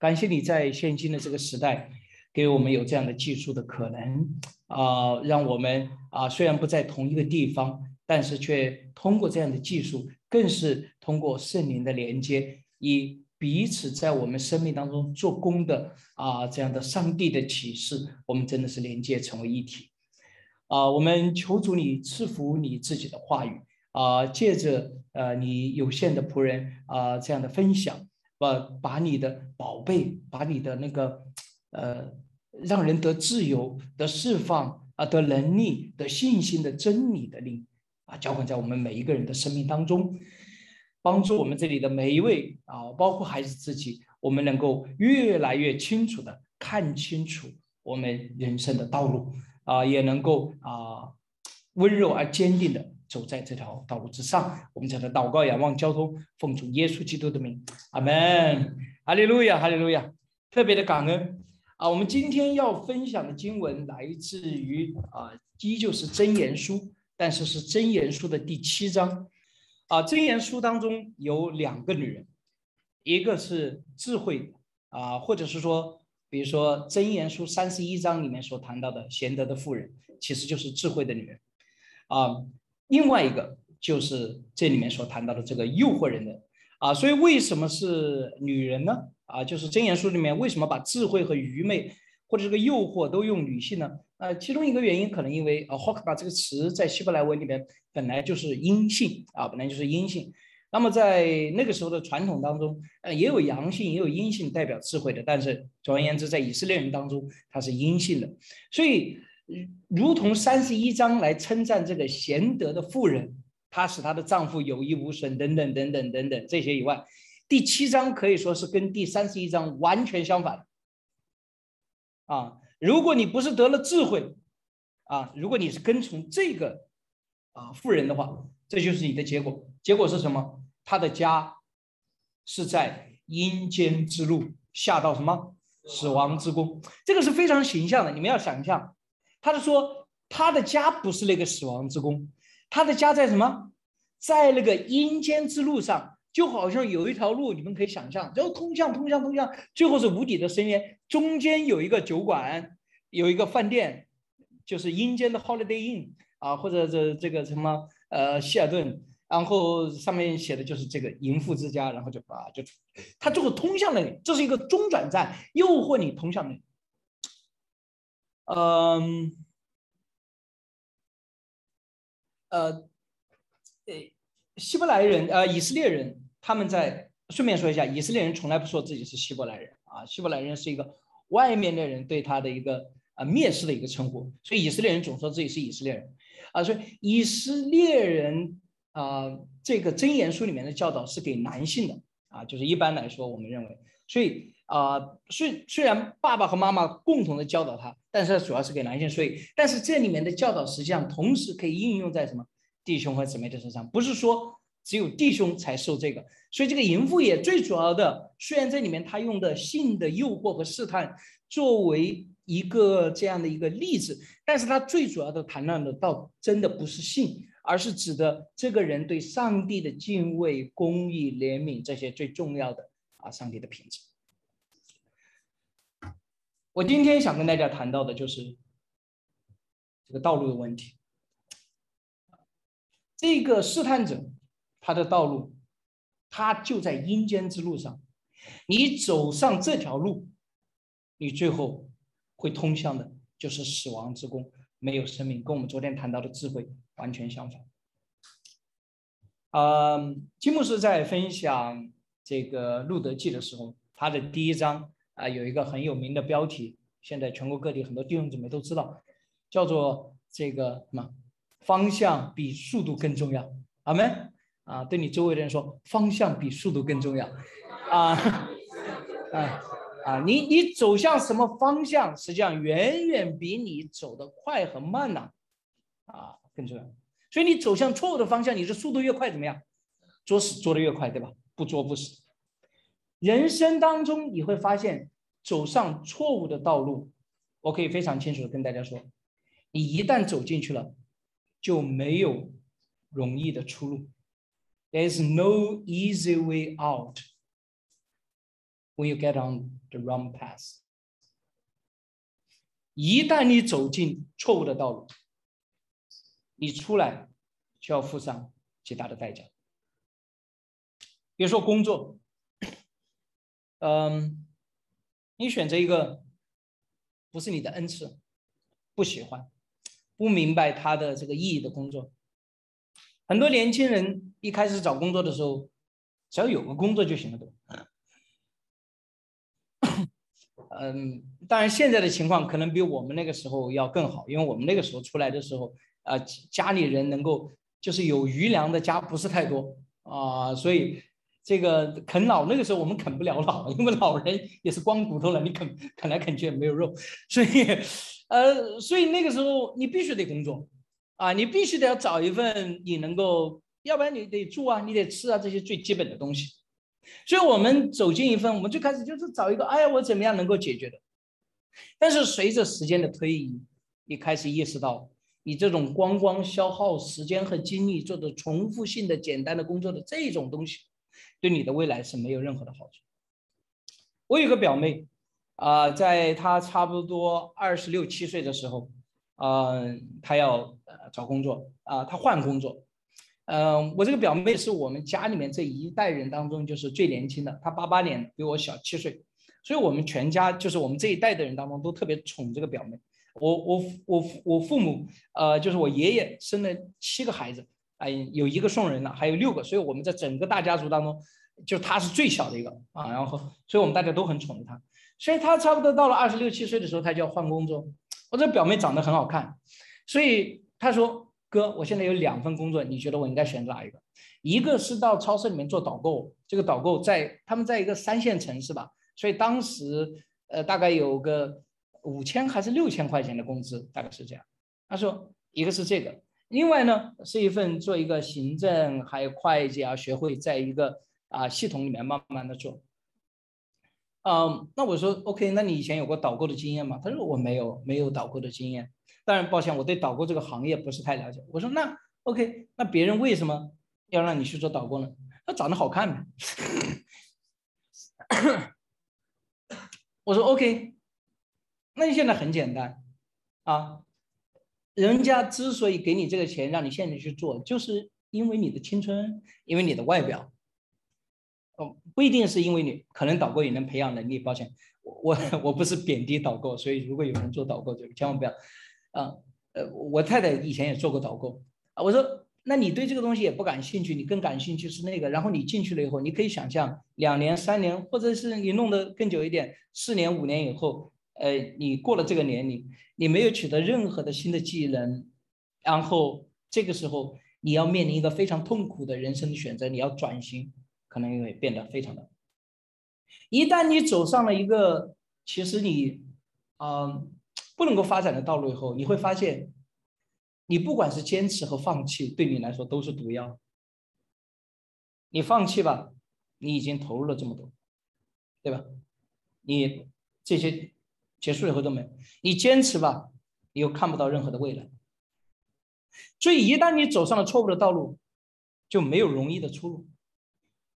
感谢你在现今的这个时代，给我们有这样的技术的可能啊，让我们啊虽然不在同一个地方，但是却通过这样的技术，更是通过圣灵的连接，以彼此在我们生命当中做工的啊这样的上帝的启示，我们真的是连接成为一体啊！我们求主你赐福你自己的话语。啊，借着呃你有限的仆人啊这样的分享，把把你的宝贝，把你的那个呃让人得自由、得释放啊、得能力、得信心的真理的灵啊，浇灌在我们每一个人的生命当中，帮助我们这里的每一位啊，包括孩子自己，我们能够越来越清楚的看清楚我们人生的道路啊，也能够啊温柔而坚定的。走在这条道路之上，我们在这祷告、仰望、交通，奉主耶稣基督的名，阿门，哈利路亚，哈利路亚，特别的感恩啊！我们今天要分享的经文来自于啊，依旧是真言书，但是是真言书的第七章啊。真言书当中有两个女人，一个是智慧啊，或者是说，比如说真言书三十一章里面所谈到的贤德的妇人，其实就是智慧的女人啊。另外一个就是这里面所谈到的这个诱惑人的啊，所以为什么是女人呢？啊，就是箴言书里面为什么把智慧和愚昧或者这个诱惑都用女性呢？呃，其中一个原因可能因为啊 h o k 把这个词在希伯来文里面本来就是阴性啊，本来就是阴性。那么在那个时候的传统当中，呃，也有阳性也有阴性代表智慧的，但是总而言之，在以色列人当中它是阴性的，所以。如同三十一章来称赞这个贤德的妇人，她使她的丈夫有益无损，等等等等等等这些以外，第七章可以说是跟第三十一章完全相反。啊，如果你不是得了智慧，啊，如果你是跟从这个啊妇人的话，这就是你的结果。结果是什么？他的家是在阴间之路下到什么死亡之宫？这个是非常形象的，你们要想象。他就说，他的家不是那个死亡之宫，他的家在什么？在那个阴间之路上，就好像有一条路，你们可以想象，然后通向、通向、通向，最后是无底的深渊，中间有一个酒馆，有一个饭店，就是阴间的 Holiday Inn 啊，或者这这个什么呃希尔顿，然后上面写的就是这个淫妇之家，然后就啊就，他最后通向那里，这是一个中转站，诱惑你通向那里。嗯，呃，呃，希伯来人，呃，以色列人，他们在顺便说一下，以色列人从来不说自己是希伯来人啊，希伯来人是一个外面的人对他的一个啊蔑视的一个称呼，所以以色列人总说自己是以色列人啊，所以以色列人啊，这个真言书里面的教导是给男性的啊，就是一般来说我们认为，所以。啊，虽虽然爸爸和妈妈共同的教导他，但是主要是给男性，所以但是这里面的教导实际上同时可以应用在什么弟兄和姊妹的身上，不是说只有弟兄才受这个。所以这个淫妇也最主要的，虽然这里面他用的性的诱惑和试探作为一个这样的一个例子，但是他最主要的谈论的倒真的不是性，而是指的这个人对上帝的敬畏、公义、怜悯这些最重要的啊，上帝的品质。我今天想跟大家谈到的就是这个道路的问题。这个试探者，他的道路，他就在阴间之路上。你走上这条路，你最后会通向的就是死亡之宫，没有生命，跟我们昨天谈到的智慧完全相反。嗯，金牧师在分享这个《路德记》的时候，他的第一章。啊，有一个很有名的标题，现在全国各地很多弟兄姊妹都知道，叫做这个什么？方向比速度更重要。阿门。啊，对你周围的人说，方向比速度更重要。啊，啊，啊，你你走向什么方向，实际上远远比你走得快和慢呢，啊，更重要。所以你走向错误的方向，你的速度越快，怎么样？作死作的越快，对吧？不作不死。人生当中你会发现，走上错误的道路，我可以非常清楚的跟大家说，你一旦走进去了，就没有容易的出路。There is no easy way out。when you get on the wrong path。一旦你走进错误的道路，你出来就要付上极大的代价。比如说工作，嗯，你选择一个不是你的恩赐，不喜欢、不明白它的这个意义的工作，很多年轻人一开始找工作的时候，只要有个工作就行了，对吧？嗯，当然现在的情况可能比我们那个时候要更好，因为我们那个时候出来的时候，呃，家里人能够就是有余粮的家不是太多啊，所以这个啃老那个时候我们啃不了老，因为老人也是光骨头了，你啃啃来啃去也没有肉，所以呃，所以那个时候你必须得工作啊，你必须得要找一份你能够，要不然你得住啊，你得吃啊这些最基本的东西。所以，我们走进一份，我们最开始就是找一个，哎呀，我怎么样能够解决的？但是随着时间的推移，你开始意识到，你这种光光消耗时间和精力做的重复性的简单的工作的这种东西，对你的未来是没有任何的好处。我有个表妹，啊，在她差不多二十六七岁的时候，嗯，她要呃找工作，啊，她换工作。嗯，我这个表妹是我们家里面这一代人当中就是最年轻的，她八八年，比我小七岁，所以我们全家就是我们这一代的人当中都特别宠这个表妹。我我我我父母，呃，就是我爷爷生了七个孩子，哎，有一个送人了，还有六个，所以我们在整个大家族当中，就他是最小的一个啊。然后，所以我们大家都很宠着他。所以他差不多到了二十六七岁的时候，他就要换工作。我这表妹长得很好看，所以他说。哥，我现在有两份工作，你觉得我应该选择哪一个？一个是到超市里面做导购，这个导购在他们在一个三线城市吧，所以当时呃大概有个五千还是六千块钱的工资，大概是这样。他说一个是这个，另外呢是一份做一个行政还有会计啊，学会在一个啊系统里面慢慢的做。嗯，那我说 OK，那你以前有过导购的经验吗？他说我没有，没有导购的经验。当然，抱歉，我对导购这个行业不是太了解。我说那 OK，那别人为什么要让你去做导购呢？他长得好看呗。我说 OK，那你现在很简单啊，人家之所以给你这个钱让你现在去做，就是因为你的青春，因为你的外表。哦，不一定是因为你，可能导购也能培养能力。抱歉，我我我不是贬低导购，所以如果有人做导购，就千万不要。啊，呃，我太太以前也做过导购啊。我说，那你对这个东西也不感兴趣，你更感兴趣是那个。然后你进去了以后，你可以想象，两年、三年，或者是你弄得更久一点，四年、五年以后，呃，你过了这个年龄，你没有取得任何的新的技能，然后这个时候你要面临一个非常痛苦的人生的选择，你要转型，可能会变得非常的。一旦你走上了一个，其实你，嗯。不能够发展的道路以后，你会发现，你不管是坚持和放弃，对你来说都是毒药。你放弃吧，你已经投入了这么多，对吧？你这些结束以后都没。你坚持吧，你又看不到任何的未来。所以一旦你走上了错误的道路，就没有容易的出路。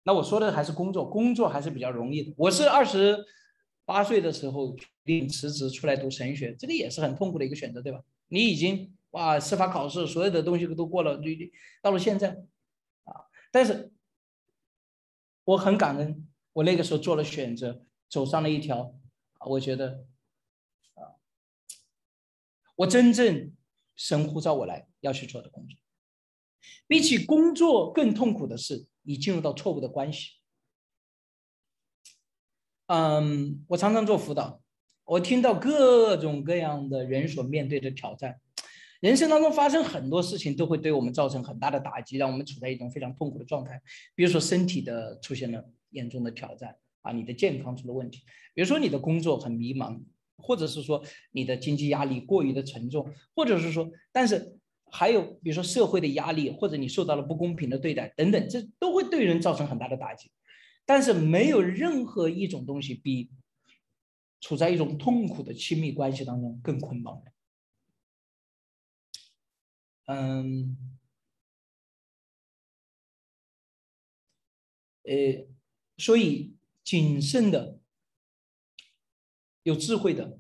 那我说的还是工作，工作还是比较容易的。我是二十。八岁的时候决定辞职出来读神学，这个也是很痛苦的一个选择，对吧？你已经哇，司法考试所有的东西都过了，你到了现在啊，但是我很感恩，我那个时候做了选择，走上了一条我觉得，我真正神呼召我来要去做的工作。比起工作更痛苦的是，你进入到错误的关系。嗯，我常常做辅导，我听到各种各样的人所面对的挑战。人生当中发生很多事情，都会对我们造成很大的打击，让我们处在一种非常痛苦的状态。比如说身体的出现了严重的挑战啊，你的健康出了问题；比如说你的工作很迷茫，或者是说你的经济压力过于的沉重，或者是说，但是还有比如说社会的压力，或者你受到了不公平的对待等等，这都会对人造成很大的打击。但是没有任何一种东西比处在一种痛苦的亲密关系当中更捆绑。嗯，呃，所以谨慎的有智慧的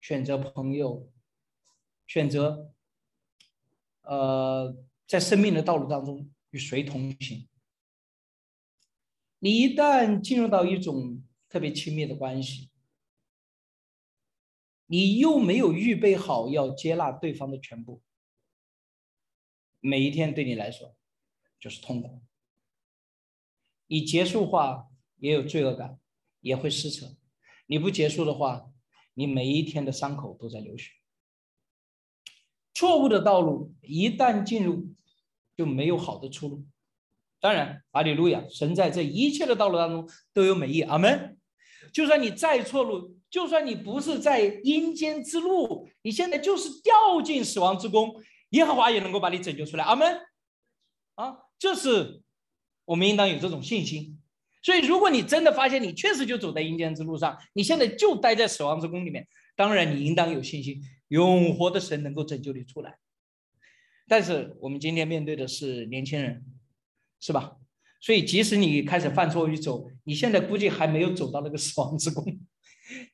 选择朋友，选择呃，在生命的道路当中与谁同行。你一旦进入到一种特别亲密的关系，你又没有预备好要接纳对方的全部，每一天对你来说就是痛苦。你结束话也有罪恶感，也会撕扯。你不结束的话，你每一天的伤口都在流血。错误的道路一旦进入，就没有好的出路。当然，阿里路亚，神在这一切的道路当中都有美意。阿门。就算你再错路，就算你不是在阴间之路，你现在就是掉进死亡之宫，耶和华也能够把你拯救出来。阿门。啊，这是我们应当有这种信心。所以，如果你真的发现你确实就走在阴间之路上，你现在就待在死亡之宫里面，当然你应当有信心，永活的神能够拯救你出来。但是我们今天面对的是年轻人，是吧？所以，即使你开始犯错与走，你现在估计还没有走到那个死亡之宫，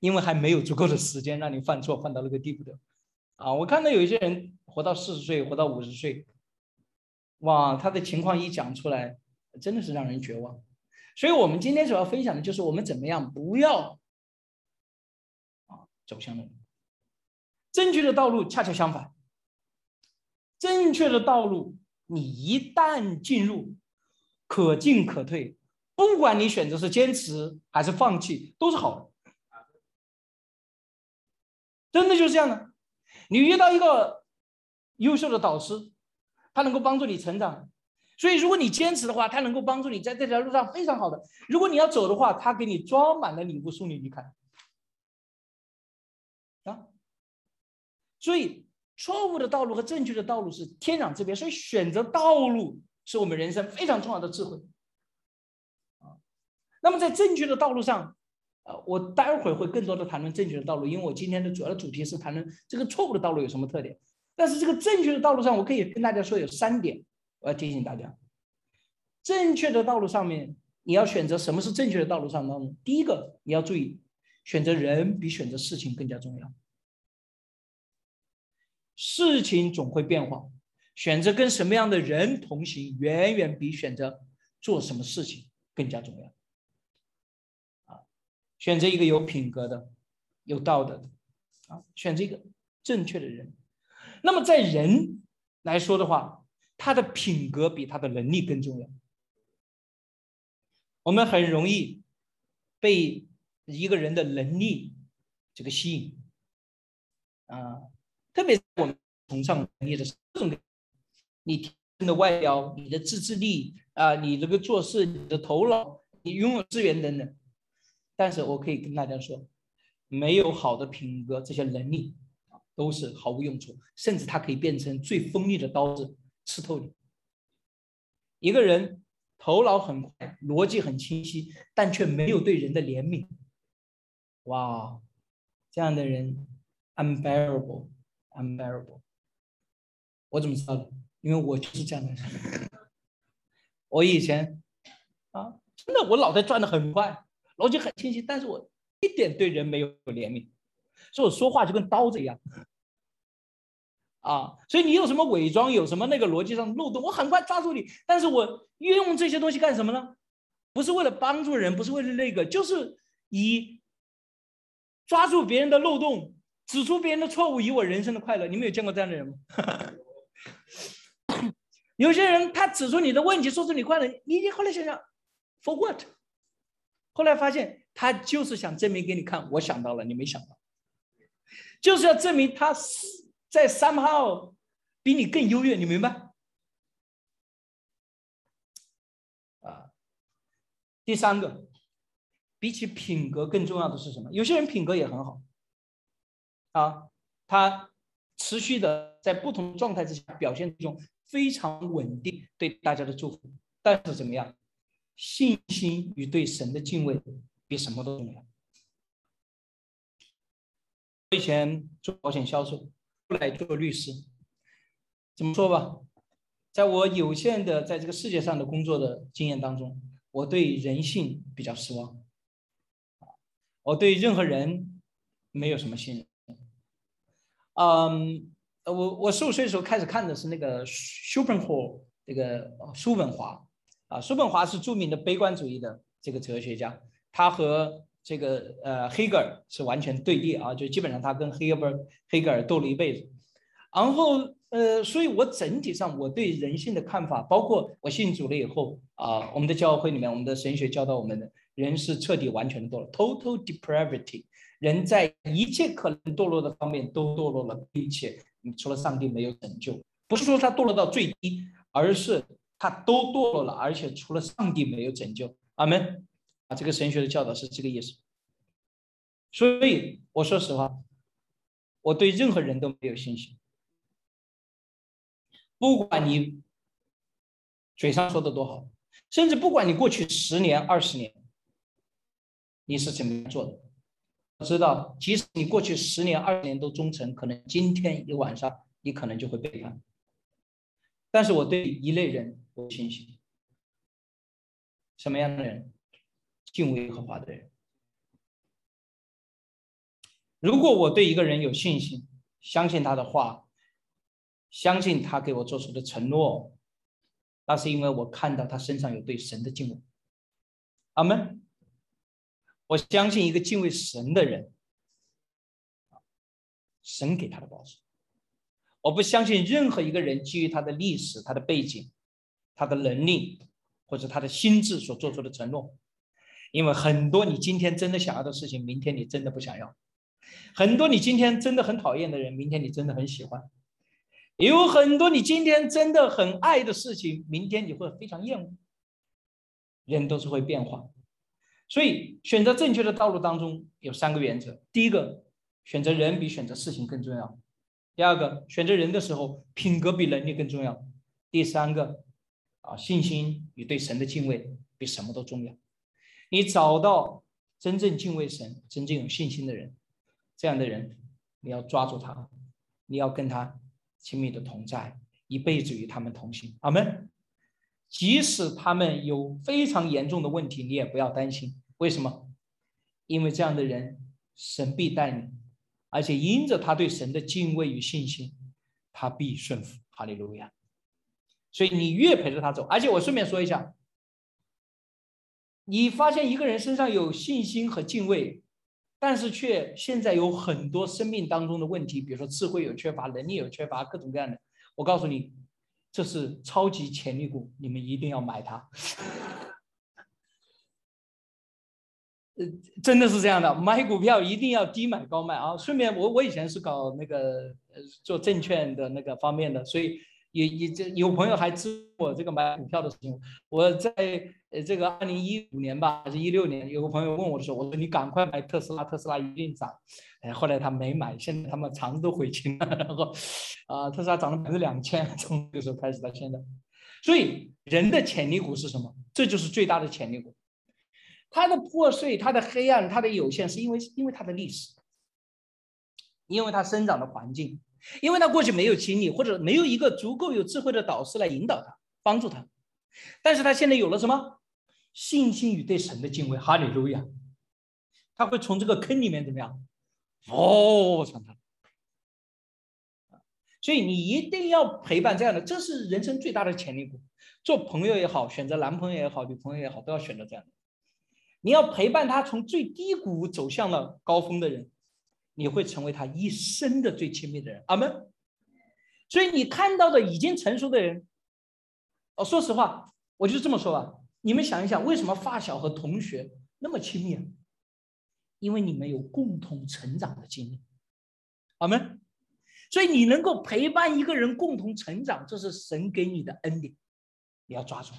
因为还没有足够的时间让你犯错犯到那个地步的。啊，我看到有一些人活到四十岁，活到五十岁，哇，他的情况一讲出来，真的是让人绝望。所以，我们今天所要分享的就是我们怎么样不要啊走向了正确的道路，恰恰相反。正确的道路，你一旦进入，可进可退，不管你选择是坚持还是放弃，都是好的。真的就是这样的。你遇到一个优秀的导师，他能够帮助你成长。所以，如果你坚持的话，他能够帮助你在这条路上非常好的。如果你要走的话，他给你装满了礼物送你离开。啊，所以错误的道路和正确的道路是天壤之别。所以选择道路是我们人生非常重要的智慧。啊，那么在正确的道路上，呃，我待会儿会更多的谈论正确的道路，因为我今天的主要的主题是谈论这个错误的道路有什么特点。但是这个正确的道路上，我可以跟大家说有三点。我要提醒大家，正确的道路上面，你要选择什么是正确的道路上当中。第一个，你要注意，选择人比选择事情更加重要。事情总会变化，选择跟什么样的人同行，远远比选择做什么事情更加重要。啊，选择一个有品格的、有道德的，啊，选择一个正确的人。那么在人来说的话，他的品格比他的能力更重要。我们很容易被一个人的能力这个吸引啊，特别是我们崇尚能力的这种，你的外表、你的自制力啊，你这个做事、你的头脑、你拥有资源等等。但是我可以跟大家说，没有好的品格，这些能力啊都是毫无用处，甚至它可以变成最锋利的刀子。刺透你。一个人头脑很快，逻辑很清晰，但却没有对人的怜悯。哇，这样的人 unbearable，unbearable。我怎么知道的？因为我就是这样的人。我以前啊，真的我脑袋转的很快，逻辑很清晰，但是我一点对人没有怜悯，所以我说话就跟刀子一样。啊，所以你有什么伪装，有什么那个逻辑上漏洞，我很快抓住你。但是我运用这些东西干什么呢？不是为了帮助人，不是为了那个，就是以抓住别人的漏洞，指出别人的错误，以我人生的快乐。你们有见过这样的人吗？有些人他指出你的问题，说出你快乐，你后来想想，for what？后来发现他就是想证明给你看，我想到了，你没想到，就是要证明他是。在三号比你更优越，你明白？啊，第三个，比起品格更重要的是什么？有些人品格也很好，啊，他持续的在不同状态之下表现一种非常稳定对大家的祝福，但是怎么样？信心与对神的敬畏比什么都重要。我以前做保险销售。来做律师，怎么说吧，在我有限的在这个世界上的工作的经验当中，我对人性比较失望。我对任何人没有什么信任。嗯，我我十五岁的时候开始看的是那个叔本华，这个叔本华啊，叔本华是著名的悲观主义的这个哲学家，他和这个呃黑格尔是完全对立啊，就基本上他跟黑格尔黑格尔斗了一辈子，然后。呃，所以我整体上我对人性的看法，包括我信主了以后啊，我们的教会里面，我们的神学教导我们的人是彻底完全的堕落，total depravity，人在一切可能堕落的方面都堕落了，并且除了上帝没有拯救，不是说他堕落到最低，而是他都堕落了，而且除了上帝没有拯救。阿门。啊，这个神学的教导是这个意思。所以我说实话，我对任何人都没有信心。不管你嘴上说的多好，甚至不管你过去十年、二十年，你是怎么做的，我知道，即使你过去十年、二十年都忠诚，可能今天一晚上你可能就会背叛。但是我对一类人有信心，什么样的人？敬畏和华的人。如果我对一个人有信心，相信他的话。相信他给我做出的承诺，那是因为我看到他身上有对神的敬畏。阿门。我相信一个敬畏神的人，神给他的保守。我不相信任何一个人基于他的历史、他的背景、他的能力或者他的心智所做出的承诺，因为很多你今天真的想要的事情，明天你真的不想要；很多你今天真的很讨厌的人，明天你真的很喜欢。也有很多你今天真的很爱的事情，明天你会非常厌恶。人都是会变化，所以选择正确的道路当中有三个原则：第一个，选择人比选择事情更重要；第二个，选择人的时候品格比能力更重要；第三个，啊，信心与对神的敬畏比什么都重要。你找到真正敬畏神、真正有信心的人，这样的人，你要抓住他，你要跟他。亲密的同在，一辈子与他们同行。阿门。即使他们有非常严重的问题，你也不要担心。为什么？因为这样的人，神必带你，而且因着他对神的敬畏与信心，他必顺服。哈利路亚。所以你越陪着他走，而且我顺便说一下，你发现一个人身上有信心和敬畏。但是却现在有很多生命当中的问题，比如说智慧有缺乏，能力有缺乏，各种各样的。我告诉你，这是超级潜力股，你们一定要买它。呃，真的是这样的，买股票一定要低买高卖啊！顺便，我我以前是搞那个做证券的那个方面的，所以。也也这有朋友还知我这个买股票的事情。我在呃这个二零一五年吧，还是一六年，有个朋友问我的时候，我说你赶快买特斯拉，特斯拉一定涨。哎，后来他没买，现在他们肠子都悔青了。然后啊，特斯拉涨了百分之两千，从那个时候开始到现在。所以人的潜力股是什么？这就是最大的潜力股。它的破碎、它的黑暗、它的有限，是因为因为它的历史，因为它生长的环境。因为他过去没有经历，或者没有一个足够有智慧的导师来引导他、帮助他，但是他现在有了什么信心与对神的敬畏，哈利路亚！他会从这个坑里面怎么样？哦，上他。所以你一定要陪伴这样的，这是人生最大的潜力股。做朋友也好，选择男朋友也好、女朋友也好，都要选择这样的。你要陪伴他从最低谷走向了高峰的人。你会成为他一生的最亲密的人，阿门。所以你看到的已经成熟的人，哦，说实话，我就这么说吧。你们想一想，为什么发小和同学那么亲密啊？因为你们有共同成长的经历，阿门。所以你能够陪伴一个人共同成长，这是神给你的恩典，你要抓住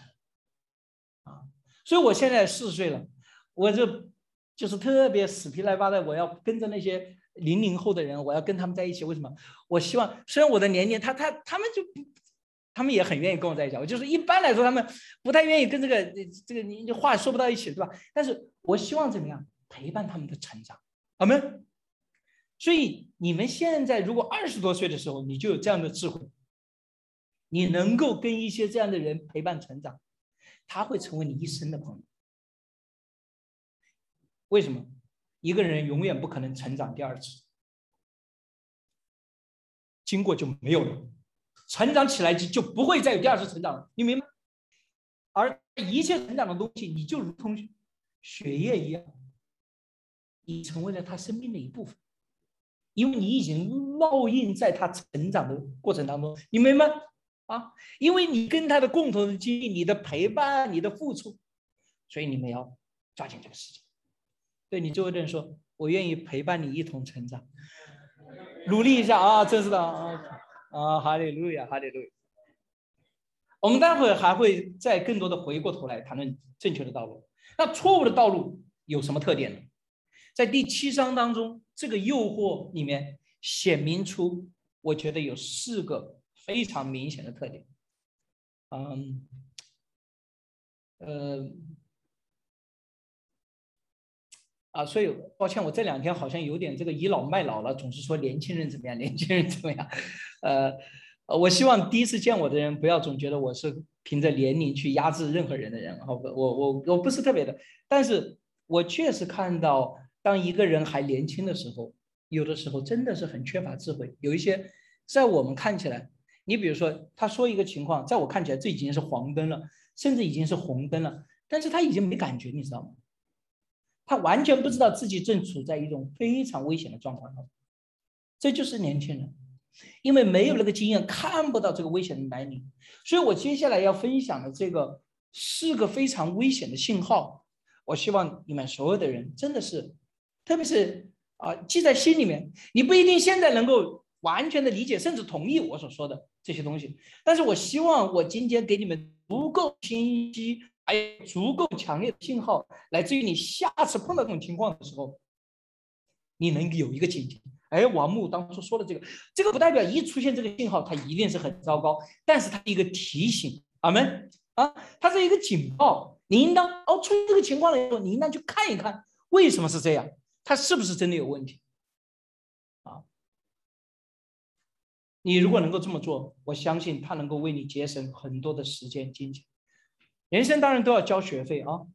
啊。所以我现在四十岁了，我就就是特别死皮赖巴的，我要跟着那些。零零后的人，我要跟他们在一起，为什么？我希望，虽然我的年龄，他他他们就不，他们也很愿意跟我在一起。我就是一般来说，他们不太愿意跟这个这个你话说不到一起，对吧？但是我希望怎么样陪伴他们的成长，好吗？所以你们现在如果二十多岁的时候，你就有这样的智慧，你能够跟一些这样的人陪伴成长，他会成为你一生的朋友。为什么？一个人永远不可能成长第二次，经过就没有了，成长起来就就不会再有第二次成长了，你明白？而一切成长的东西，你就如同血液一样，你成为了他生命的一部分，因为你已经烙印在他成长的过程当中，你明白？啊，因为你跟他的共同的经历，你的陪伴，你的付出，所以你们要抓紧这个时间。对你周围的人说：“我愿意陪伴你一同成长，努力一下啊！”真是的啊啊！哈利路亚，哈利路亚。我们待会还会再更多的回过头来谈论正确的道路。那错误的道路有什么特点呢？在第七章当中，这个诱惑里面显明出，我觉得有四个非常明显的特点。嗯，呃。啊，所以抱歉，我这两天好像有点这个倚老卖老了，总是说年轻人怎么样，年轻人怎么样。呃，我希望第一次见我的人不要总觉得我是凭着年龄去压制任何人的人。好，我我我不是特别的，但是我确实看到，当一个人还年轻的时候，有的时候真的是很缺乏智慧。有一些在我们看起来，你比如说他说一个情况，在我看起来这已经是黄灯了，甚至已经是红灯了，但是他已经没感觉，你知道吗？他完全不知道自己正处在一种非常危险的状况中，这就是年轻人，因为没有那个经验，看不到这个危险的来临。所以我接下来要分享的这个是个非常危险的信号。我希望你们所有的人真的是，特别是啊，记在心里面。你不一定现在能够完全的理解，甚至同意我所说的这些东西，但是我希望我今天给你们足够清晰。还有足够强烈的信号，来自于你下次碰到这种情况的时候，你能有一个警惕。哎，王木当初说的这个，这个不代表一出现这个信号，它一定是很糟糕，但是它一个提醒，阿门啊，它是一个警报。你应当哦，出现这个情况的时候，你应当去看一看，为什么是这样，它是不是真的有问题啊？你如果能够这么做，我相信它能够为你节省很多的时间、金钱。人生当然都要交学费啊！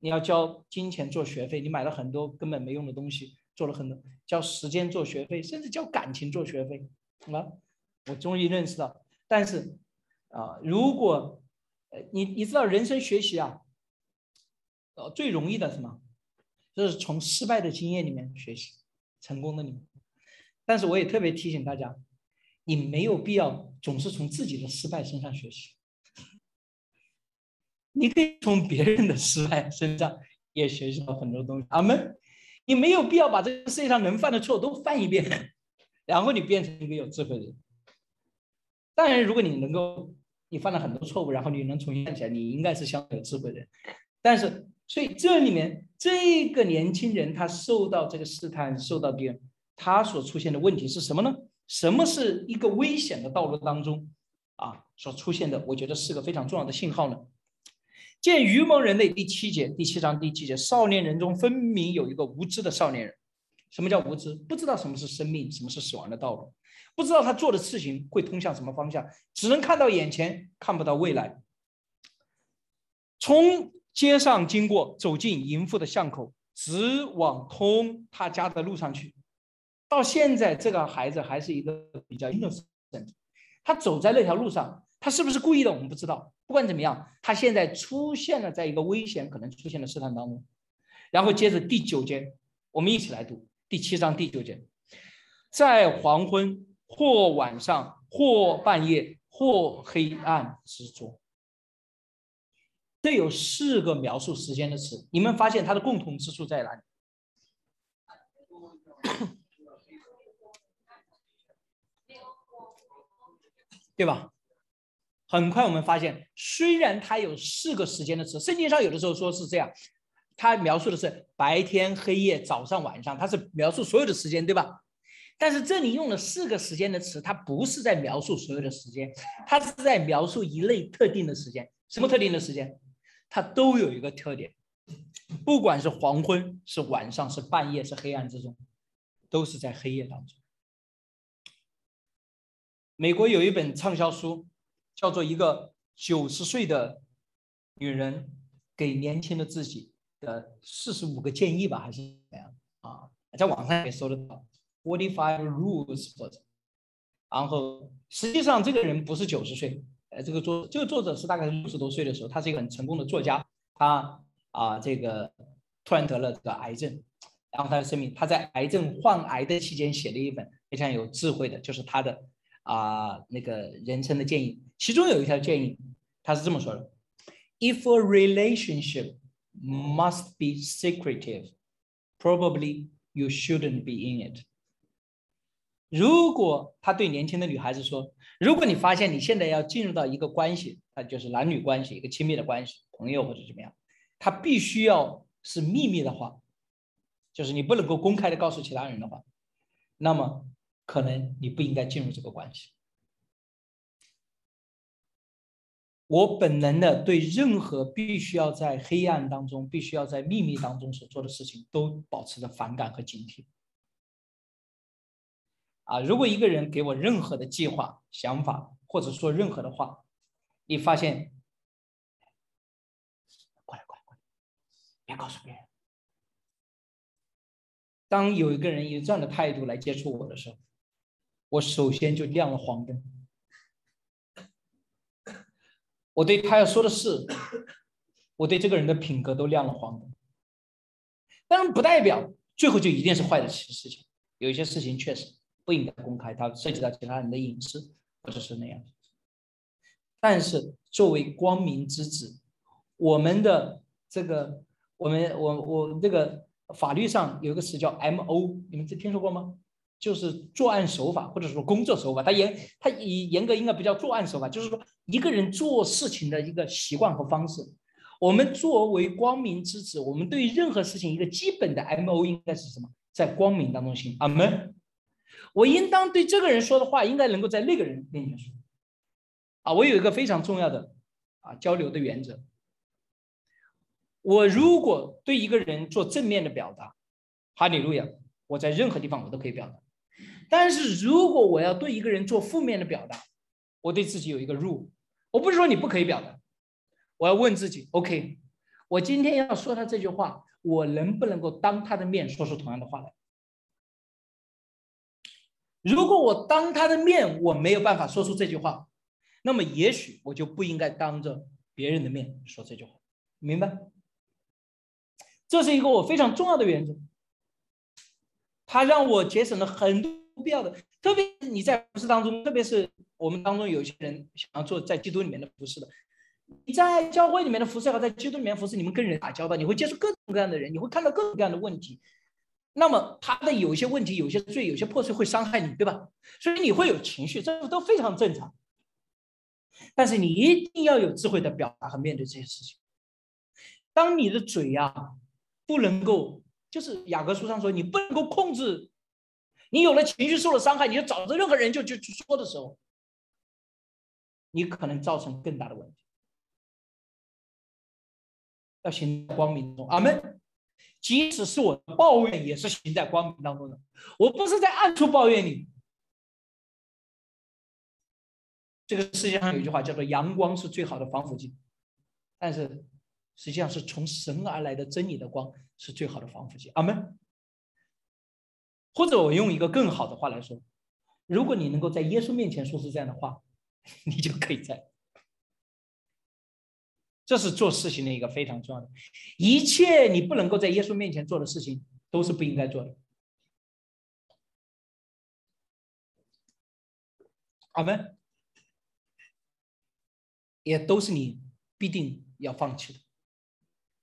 你要交金钱做学费，你买了很多根本没用的东西，做了很多交时间做学费，甚至交感情做学费啊！我终于认识到，但是啊，如果你你知道人生学习啊，呃最容易的什么，就是从失败的经验里面学习，成功的里面。但是我也特别提醒大家，你没有必要总是从自己的失败身上学习。你可以从别人的失败身上也学习到很多东西。阿门。你没有必要把这个世界上能犯的错都犯一遍，然后你变成一个有智慧的人。当然，如果你能够，你犯了很多错误，然后你能重新站起来，你应该是相对有智慧的人。但是，所以这里面这个年轻人他受到这个试探，受到敌人，他所出现的问题是什么呢？什么是一个危险的道路当中啊所出现的？我觉得是个非常重要的信号呢。见愚蒙人类第七节，第七章第七节，少年人中分明有一个无知的少年人。什么叫无知？不知道什么是生命，什么是死亡的道路，不知道他做的事情会通向什么方向，只能看到眼前，看不到未来。从街上经过，走进淫妇的巷口，直往通他家的路上去。到现在，这个孩子还是一个比较 innocent，他走在那条路上。他是不是故意的？我们不知道。不管怎么样，他现在出现了在一个危险可能出现的试探当中。然后接着第九节，我们一起来读第七章第九节，在黄昏或晚上或半夜或黑暗之中，这有四个描述时间的词。你们发现它的共同之处在哪里？对吧？很快我们发现，虽然它有四个时间的词，圣经上有的时候说是这样，它描述的是白天、黑夜、早上、晚上，它是描述所有的时间，对吧？但是这里用了四个时间的词，它不是在描述所有的时间，它是在描述一类特定的时间。什么特定的时间？它都有一个特点，不管是黄昏、是晚上、是半夜、是黑暗之中，都是在黑夜当中。美国有一本畅销书。叫做一个九十岁的女人给年轻的自己的四十五个建议吧，还是怎么样啊？在网上也搜得到 forty five rules for。然后实际上这个人不是九十岁，呃，这个作这个作者是大概六十多岁的时候，他是一个很成功的作家，他啊这个突然得了这个癌症，然后他的生命他在癌症患癌的期间写了一本非常有智慧的，就是他的啊那个人生的建议，其中有一条建议，他是这么说的：If a relationship must be secretive, probably you shouldn't be in it。如果他对年轻的女孩子说：“如果你发现你现在要进入到一个关系，那就是男女关系，一个亲密的关系，朋友或者怎么样，他必须要是秘密的话，就是你不能够公开的告诉其他人的话，那么可能你不应该进入这个关系。”我本能的对任何必须要在黑暗当中、必须要在秘密当中所做的事情，都保持着反感和警惕。啊，如果一个人给我任何的计划、想法，或者说任何的话，你发现，过来，过来，过来，别告诉别人。当有一个人以这样的态度来接触我的时候，我首先就亮了黄灯。我对他要说的事，我对这个人的品格都亮了黄灯。当然，不代表最后就一定是坏的事事情。有一些事情确实。不应该公开，它涉及到其他人的隐私，或者是那样。但是作为光明之子，我们的这个，我们我我这个法律上有一个词叫 M O，你们这听说过吗？就是作案手法或者说工作手法。它严它以严格应该不叫作案手法，就是说一个人做事情的一个习惯和方式。我们作为光明之子，我们对任何事情一个基本的 M O 应该是什么？在光明当中行。阿门。我应当对这个人说的话，应该能够在那个人面前说。啊，我有一个非常重要的啊交流的原则。我如果对一个人做正面的表达，哈利路亚，我在任何地方我都可以表达。但是如果我要对一个人做负面的表达，我对自己有一个 rule，我不是说你不可以表达，我要问自己，OK，我今天要说他这句话，我能不能够当他的面说出同样的话来？如果我当他的面我没有办法说出这句话，那么也许我就不应该当着别人的面说这句话，明白？这是一个我非常重要的原则，它让我节省了很多必要的。特别是你在服饰当中，特别是我们当中有些人想要做在基督里面的服饰的，你在教会里面的服饰和在基督里面服饰，你们跟人打交道，你会接触各种各样的人，你会看到各种各样的问题。那么他的有些问题、有些罪、有些破碎会伤害你，对吧？所以你会有情绪，这都非常正常。但是你一定要有智慧的表达和面对这些事情。当你的嘴呀不能够，就是雅各书上说，你不能够控制，你有了情绪受了伤害，你就找着任何人就就去说的时候，你可能造成更大的问题。要行光明中，阿门。即使是我的抱怨，也是行在光明当中的。我不是在暗处抱怨你。这个世界上有一句话叫做“阳光是最好的防腐剂”，但是实际上是从神而来的真理的光是最好的防腐剂。阿门。或者我用一个更好的话来说，如果你能够在耶稣面前说出这样的话，你就可以在。这是做事情的一个非常重要的，一切你不能够在耶稣面前做的事情，都是不应该做的。阿门。也都是你必定要放弃的，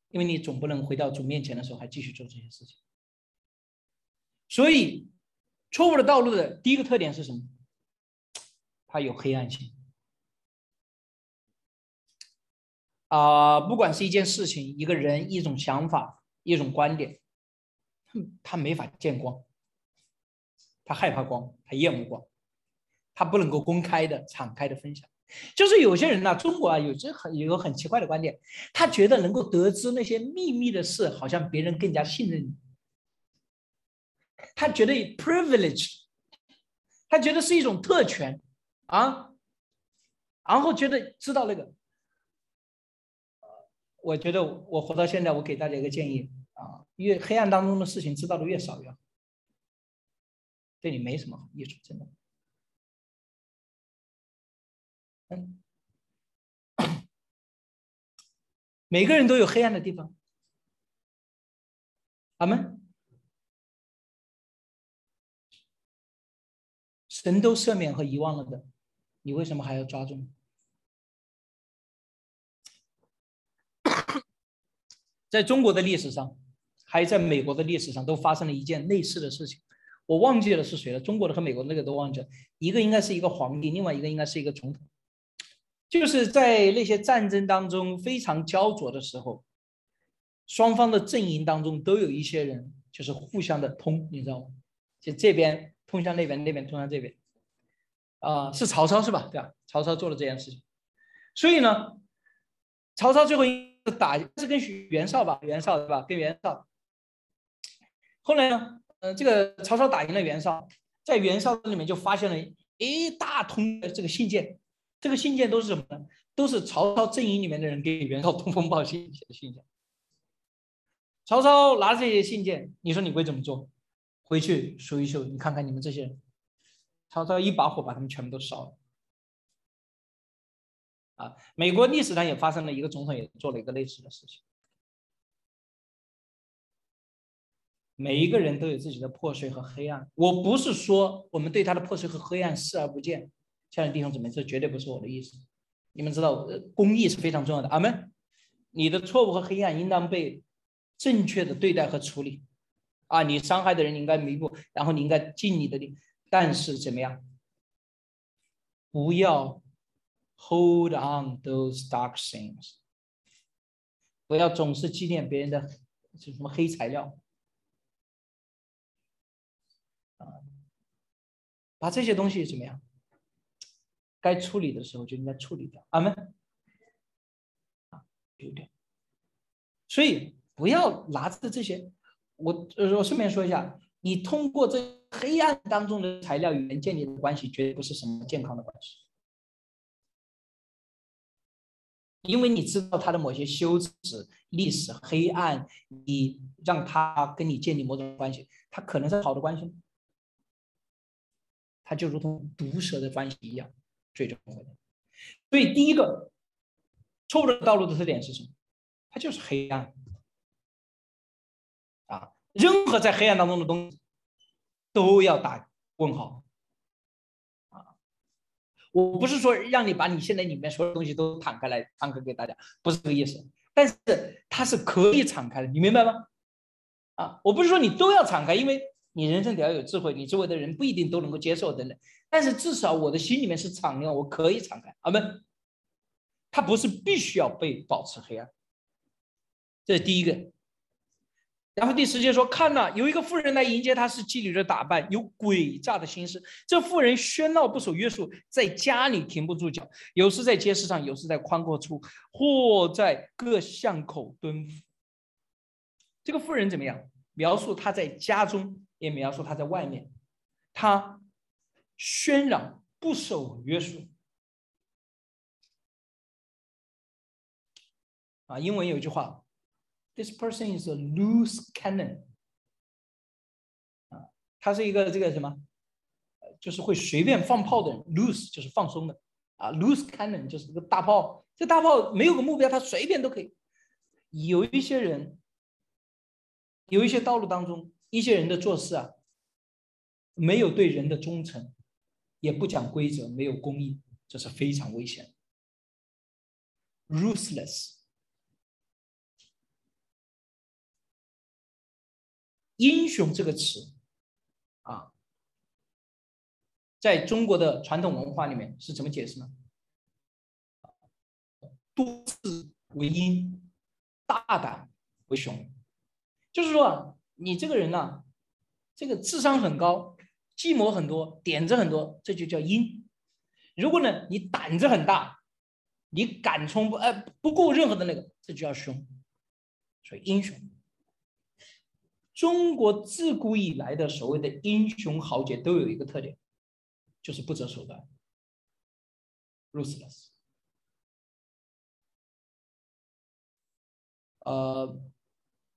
因为你总不能回到主面前的时候还继续做这些事情。所以，错误的道路的第一个特点是什么？它有黑暗性。啊，不管是一件事情、一个人、一种想法、一种观点，他没法见光，他害怕光，他厌恶光，他不能够公开的、敞开的分享。就是有些人呢，中国啊，有些很有个很奇怪的观点，他觉得能够得知那些秘密的事，好像别人更加信任你，他觉得 privilege，他觉得是一种特权啊，然后觉得知道那个。我觉得我活到现在，我给大家一个建议啊，越黑暗当中的事情知道的越少越好，对你没什么益处，真的。嗯，每个人都有黑暗的地方，阿门。神都赦免和遗忘了的，你为什么还要抓住？在中国的历史上，还在美国的历史上，都发生了一件类似的事情。我忘记了是谁了，中国的和美国那个都忘记了。一个应该是一个皇帝，另外一个应该是一个总统。就是在那些战争当中非常焦灼的时候，双方的阵营当中都有一些人就是互相的通，你知道吗？就这边通向那边，那边通向这边。啊，是曹操是吧？对吧？曹操做了这件事情，所以呢，曹操最后一。打是跟袁绍吧，袁绍对吧？跟袁绍。后来呢，呃，这个曹操打赢了袁绍，在袁绍里面就发现了一大通的这个信件，这个信件都是什么呢？都是曹操阵营里面的人给袁绍通风报信写的信件。曹操拿着这些信件，你说你会怎么做？回去数一数，你看看你们这些人，曹操一把火把他们全部都烧了。啊，美国历史上也发生了一个总统也做了一个类似的事情。每一个人都有自己的破碎和黑暗，我不是说我们对他的破碎和黑暗视而不见，亲爱的弟兄姊妹，这绝对不是我的意思。你们知道，公益是非常重要的。阿门。你的错误和黑暗应当被正确的对待和处理。啊，你伤害的人你应该弥补，然后你应该尽你的力。但是怎么样？不要。Hold on those dark things，不要总是纪念别人的是什么黑材料啊！把这些东西怎么样？该处理的时候就应该处理掉。阿门。啊，有点。所以不要拿着这些，我我顺便说一下，你通过这黑暗当中的材料与人建立的关系，绝对不是什么健康的关系。因为你知道他的某些羞耻、历史、黑暗，你让他跟你建立某种关系，他可能是好的关系，他就如同毒蛇的关系一样，最终会。所以第一个错误的道路的特点是什么？它就是黑暗啊！任何在黑暗当中的东西都要打问号。啊我不是说让你把你现在里面所有东西都敞开来敞开给大家，不是这个意思。但是它是可以敞开的，你明白吗？啊，我不是说你都要敞开，因为你人生得要有智慧，你周围的人不一定都能够接受等等。但是至少我的心里面是敞亮，我可以敞开。啊，不，它不是必须要被保持黑暗。这是第一个。然后第十节说，看了有一个妇人来迎接他，是妓女的打扮，有诡诈的心思。这妇人喧闹不守约束，在家里停不住脚，有时在街市上，有时在宽阔处，或在各巷口蹲伏。这个妇人怎么样？描述她在家中，也描述她在外面。她喧嚷不守约束。啊，英文有一句话。This person is a loose cannon，啊，他是一个这个什么，就是会随便放炮的人。Loose 就是放松的，啊，loose cannon 就是这个大炮。这大炮没有个目标，他随便都可以。有一些人，有一些道路当中，一些人的做事啊，没有对人的忠诚，也不讲规则，没有公义，这是非常危险。Ruthless。英雄这个词，啊，在中国的传统文化里面是怎么解释呢？多智为英，大胆为雄。就是说，你这个人呢，这个智商很高，计谋很多，点子很多，这就叫英。如果呢，你胆子很大，你敢冲不哎不顾任何的那个，这就叫凶。所以英雄。中国自古以来的所谓的英雄豪杰都有一个特点，就是不择手段，ruthless。呃，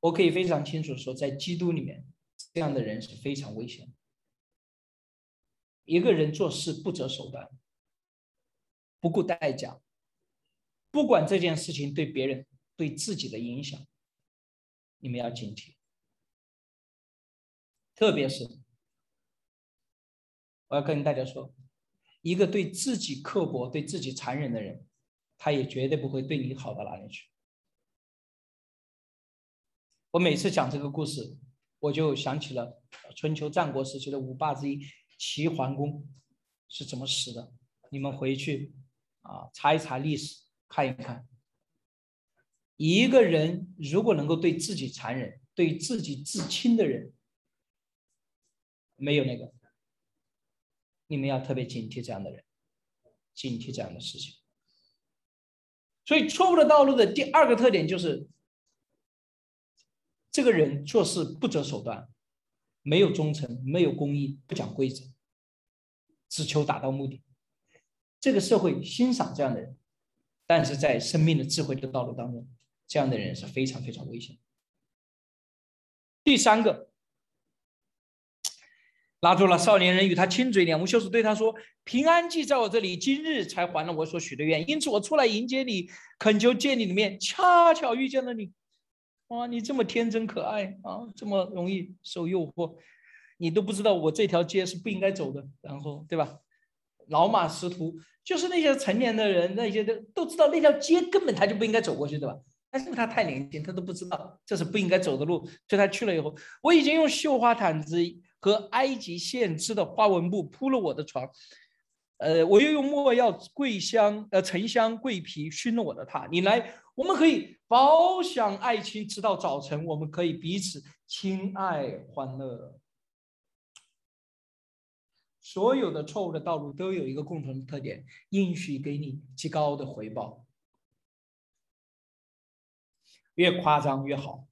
我可以非常清楚说，在基督里面，这样的人是非常危险。一个人做事不择手段，不顾代价，不管这件事情对别人、对自己的影响，你们要警惕。特别是，我要跟大家说，一个对自己刻薄、对自己残忍的人，他也绝对不会对你好到哪里去。我每次讲这个故事，我就想起了春秋战国时期的五霸之一。齐桓公是怎么死的？你们回去啊查一查历史，看一看。一个人如果能够对自己残忍、对自己至亲的人没有那个，你们要特别警惕这样的人，警惕这样的事情。所以，错误的道路的第二个特点就是，这个人做事不择手段。没有忠诚，没有公义，不讲规则，只求达到目的。这个社会欣赏这样的人，但是在生命的智慧的道路当中，这样的人是非常非常危险。第三个，拉住了少年人，与他亲嘴，脸无羞耻，对他说：“平安记在我这里，今日才还了我所许的愿，因此我出来迎接你，恳求见你的面，恰巧遇见了你。”哇，你这么天真可爱啊，这么容易受诱惑，你都不知道我这条街是不应该走的，然后对吧？老马识途，就是那些成年的人，那些都都知道那条街根本他就不应该走过去，对吧？但是他太年轻，他都不知道这是不应该走的路，所以他去了以后，我已经用绣花毯子和埃及现织的花纹布铺了我的床，呃，我又用墨药、桂香、呃沉香、桂皮熏了我的榻，你来。我们可以饱享爱情，直到早晨。我们可以彼此亲爱欢乐。所有的错误的道路都有一个共同的特点：应许给你极高的回报，越夸张越好，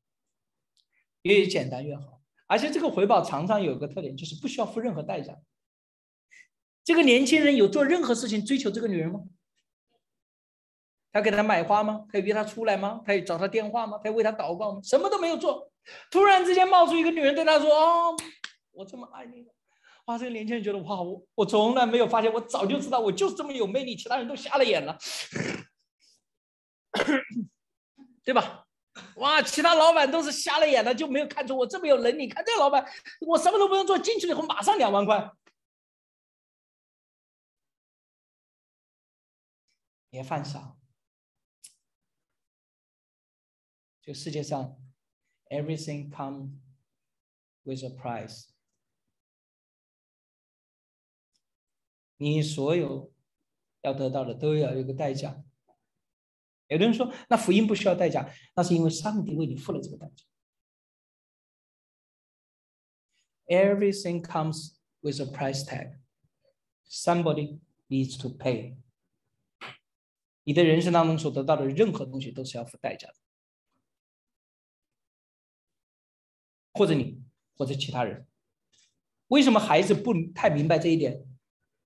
越简单越好。而且这个回报常常有个特点，就是不需要付任何代价。这个年轻人有做任何事情追求这个女人吗？他给他买花吗？他约他出来吗？他有找他电话吗？他为他祷告吗？什么都没有做。突然之间冒出一个女人对他说：“哦，我这么爱你。”哇，这个年轻人觉得哇，我我从来没有发现，我早就知道我就是这么有魅力，其他人都瞎了眼了，对吧？哇，其他老板都是瞎了眼了，就没有看出我这么有能力。看这个老板，我什么都不用做，进去以后马上两万块，别犯傻。就世界上，everything come with a price。你所有要得到的都要有个代价。有的人说，那福音不需要代价，那是因为上帝为你付了这个代价。Everything comes with a price tag. Somebody needs to pay。你的人生当中所得到的任何东西都是要付代价的。或者你，或者其他人，为什么孩子不太明白这一点？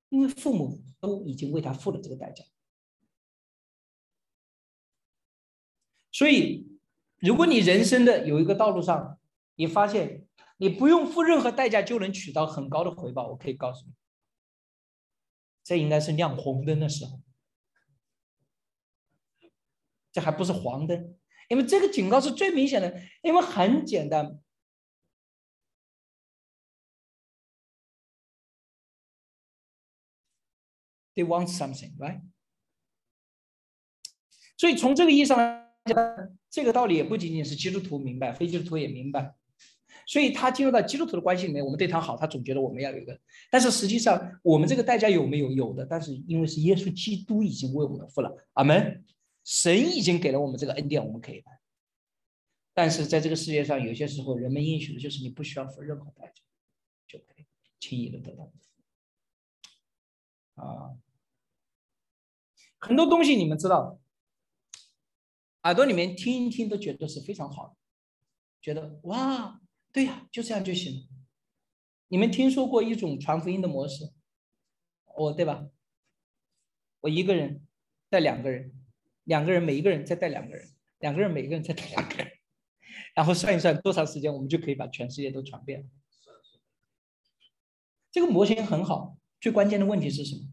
因为父母都已经为他付了这个代价。所以，如果你人生的有一个道路上，你发现你不用付任何代价就能取到很高的回报，我可以告诉你，这应该是亮红灯的时候，这还不是黄灯，因为这个警告是最明显的，因为很简单。They want something, right? 所以从这个意义上，这个道理也不仅仅是基督徒明白，非基督徒也明白。所以他进入到基督徒的关系里面，我们对他好，他总觉得我们要有一个。但是实际上，我们这个代价有没有？有的。但是因为是耶稣基督已经为我们付了，阿门。神已经给了我们这个恩典，我们可以来。但是在这个世界上，有些时候人们应许的就是你不需要付任何代价，就可以轻易的得到。啊，很多东西你们知道，耳朵里面听一听都觉得是非常好的，觉得哇，对呀，就这样就行了。你们听说过一种传福音的模式？我对吧？我一个人带两个人，两个人每一个人再带两个人，两个人每一个人再带两个人，然后算一算多长时间，我们就可以把全世界都传遍了。这个模型很好，最关键的问题是什么？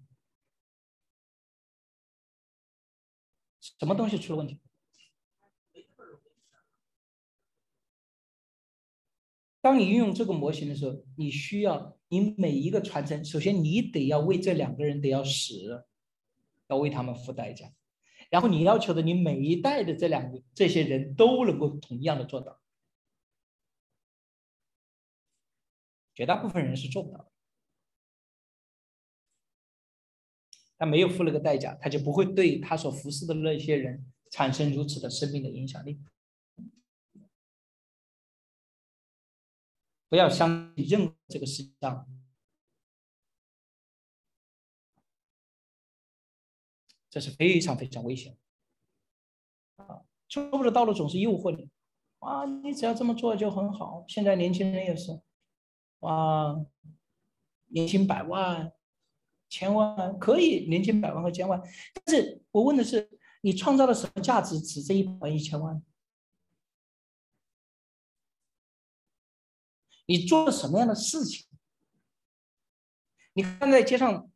什么东西出了问题？当你运用这个模型的时候，你需要你每一个传承，首先你得要为这两个人得要死，要为他们付代价，然后你要求的你每一代的这两个这些人都能够同样的做到，绝大部分人是做不到的。他没有付那个代价，他就不会对他所服侍的那些人产生如此的生命的影响力。不要相信任何这个世界上，这是非常非常危险啊！错误的道路总是诱惑你啊！你只要这么做就很好。现在年轻人也是，哇，年薪百万。千万可以年薪百万和千万，但是我问的是，你创造了什么价值？值这一百万、一千万？你做了什么样的事情？你看在街上，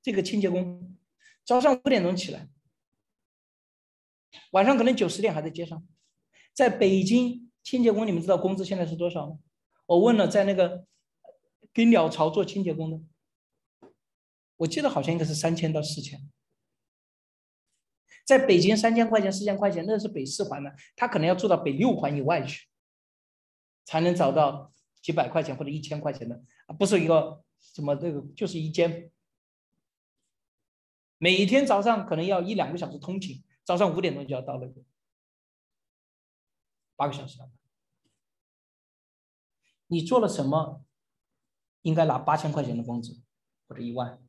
这个清洁工，早上五点钟起来，晚上可能九十点还在街上。在北京，清洁工你们知道工资现在是多少吗？我问了，在那个给鸟巢做清洁工的。我记得好像应该是三千到四千，在北京三千块钱、四千块钱，那是北四环的，他可能要住到北六环以外去，才能找到几百块钱或者一千块钱的，不是一个什么这个，就是一间。每天早上可能要一两个小时通勤，早上五点钟就要到那个，八个小时。你做了什么？应该拿八千块钱的工资或者一万？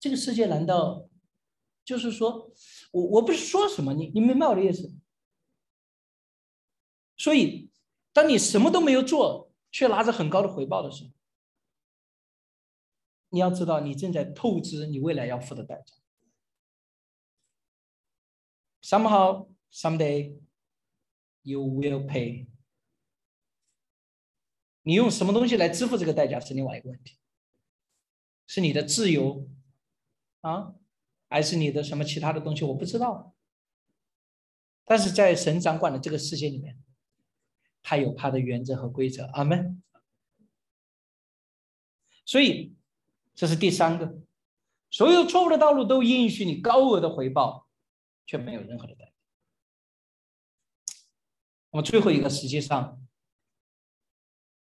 这个世界难道就是说，我我不是说什么你你明白我的意思？所以，当你什么都没有做，却拿着很高的回报的时候，你要知道你正在透支你未来要付的代价。Somehow, someday, you will pay。你用什么东西来支付这个代价是另外一个问题，是你的自由。啊，还是你的什么其他的东西，我不知道。但是在神掌管的这个世界里面，他有他的原则和规则。阿门。所以，这是第三个，所有错误的道路都允许你高额的回报，却没有任何的代价。那么最后一个，实际上，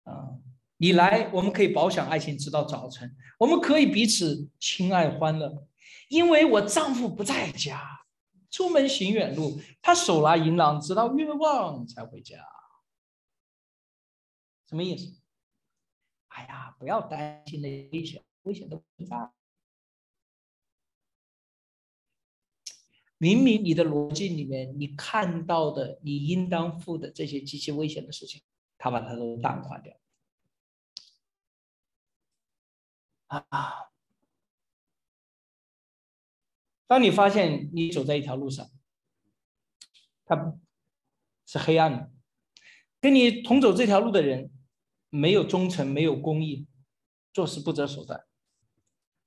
啊。你来，我们可以保享爱情直到早晨，我们可以彼此亲爱欢乐，因为我丈夫不在家，出门行远路，他手拿银囊，直到月望才回家。什么意思？哎呀，不要担心那危险，危险都不在。明明你的逻辑里面，你看到的，你应当负的这些极其危险的事情，他把它都淡化掉。啊！当你发现你走在一条路上，它是黑暗的，跟你同走这条路的人没有忠诚，没有公义，做事不择手段。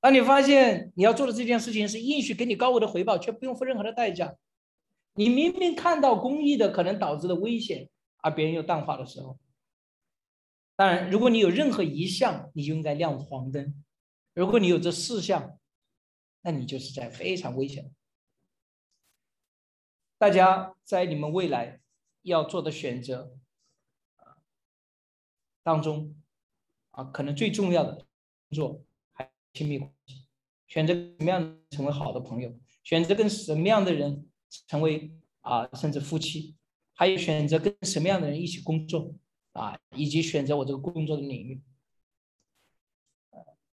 当你发现你要做的这件事情是应许给你高额的回报，却不用付任何的代价，你明明看到公益的可能导致的危险，而别人又淡化的时候，当然，如果你有任何一项，你就应该亮黄灯。如果你有这四项，那你就是在非常危险。大家在你们未来要做的选择当中，啊，可能最重要的工作还亲密关系，选择什么样成为好的朋友，选择跟什么样的人成为啊，甚至夫妻，还有选择跟什么样的人一起工作啊，以及选择我这个工作的领域。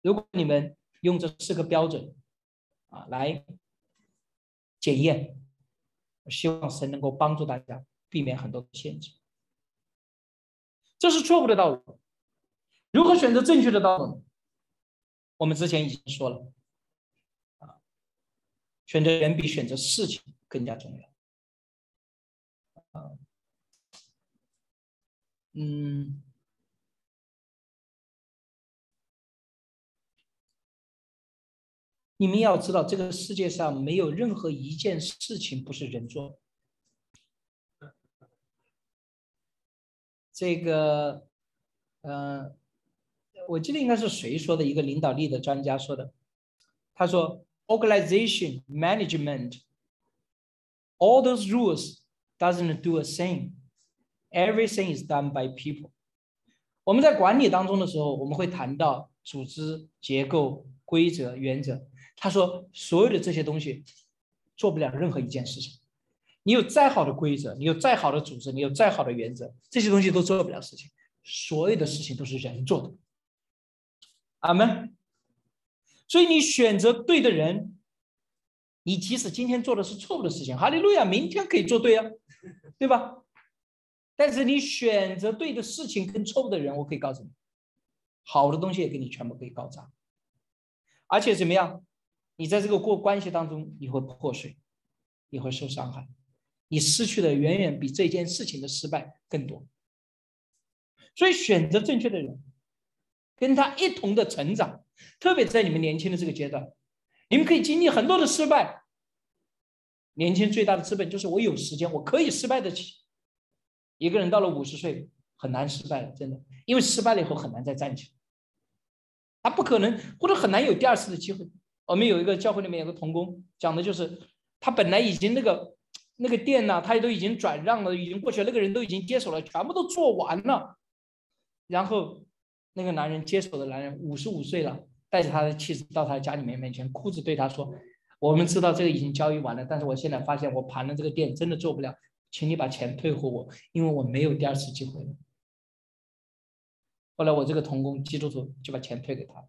如果你们用这四个标准啊来检验，我希望神能够帮助大家避免很多的陷阱。这是错误的道路，如何选择正确的道路？我们之前已经说了，选择人比选择事情更加重要。嗯，你们要知道，这个世界上没有任何一件事情不是人做。这个，嗯，我记得应该是谁说的？一个领导力的专家说的。他说：“Organization management, all those rules doesn't do a thing. Everything is done by people.” 我们在管理当中的时候，我们会谈到组织结构、规则、原则。他说，所有的这些东西做不了任何一件事情。你有再好的规则，你有再好的组织，你有再好的原则，这些东西都做不了事情。所有的事情都是人做的。阿门。所以你选择对的人，你即使今天做的是错误的事情，哈利路亚，明天可以做对啊，对吧？但是你选择对的事情跟错误的人，我可以告诉你，好的东西也给你全部可以搞砸，而且怎么样？你在这个过关系当中，你会破碎，你会受伤害。你失去的远远比这件事情的失败更多，所以选择正确的人，跟他一同的成长，特别在你们年轻的这个阶段，你们可以经历很多的失败。年轻最大的资本就是我有时间，我可以失败得起。一个人到了五十岁很难失败了，真的，因为失败了以后很难再站起来，他不可能或者很难有第二次的机会。我们有一个教会里面有个童工，讲的就是他本来已经那个。那个店呢，他都已经转让了，已经过去了，那个人都已经接手了，全部都做完了。然后那个男人接手的男人五十五岁了，带着他的妻子到他家里面面前，哭着对他说：“我们知道这个已经交易完了，但是我现在发现我盘了这个店真的做不了，请你把钱退回我，因为我没有第二次机会了。”后来我这个童工基督徒就把钱退给他，